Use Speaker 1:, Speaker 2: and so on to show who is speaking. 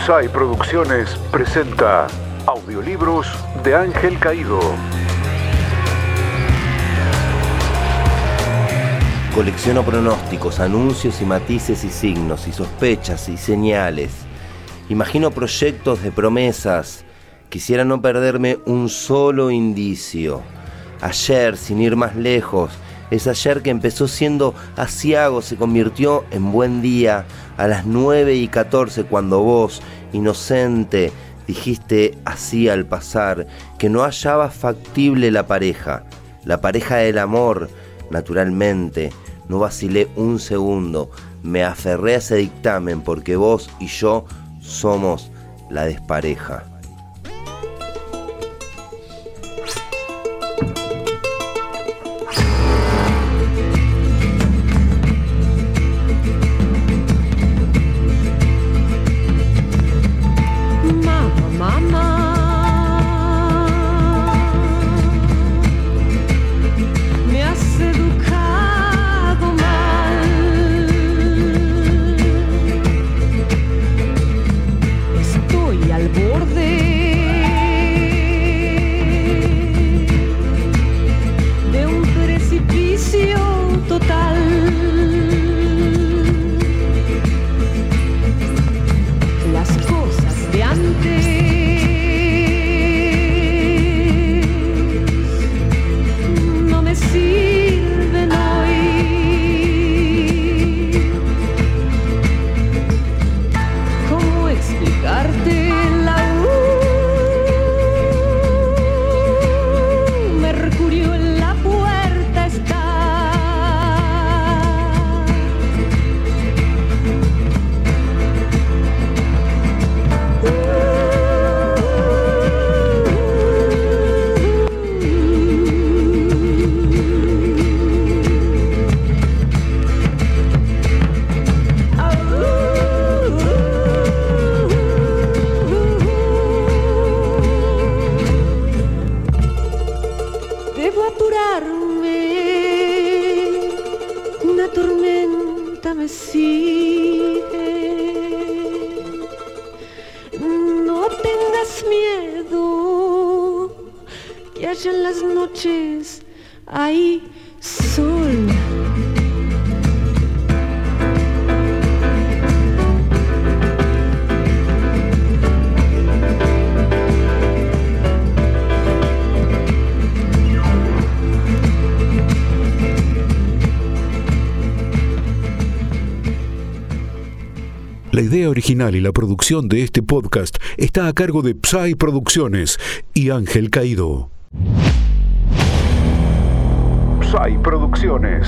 Speaker 1: PSI Producciones presenta Audiolibros de Ángel Caído.
Speaker 2: Colecciono pronósticos, anuncios y matices y signos y sospechas y señales. Imagino proyectos de promesas. Quisiera no perderme un solo indicio. Ayer, sin ir más lejos, es ayer que empezó siendo asiago, se convirtió en buen día a las 9 y 14 cuando vos, inocente, dijiste así al pasar que no hallaba factible la pareja, la pareja del amor, naturalmente. No vacilé un segundo, me aferré a ese dictamen porque vos y yo somos la despareja. total.
Speaker 3: Me sigue. No tengas miedo, que haya en las noches hay sol.
Speaker 1: La idea original y la producción de este podcast está a cargo de Psy Producciones y Ángel Caído. Psy Producciones.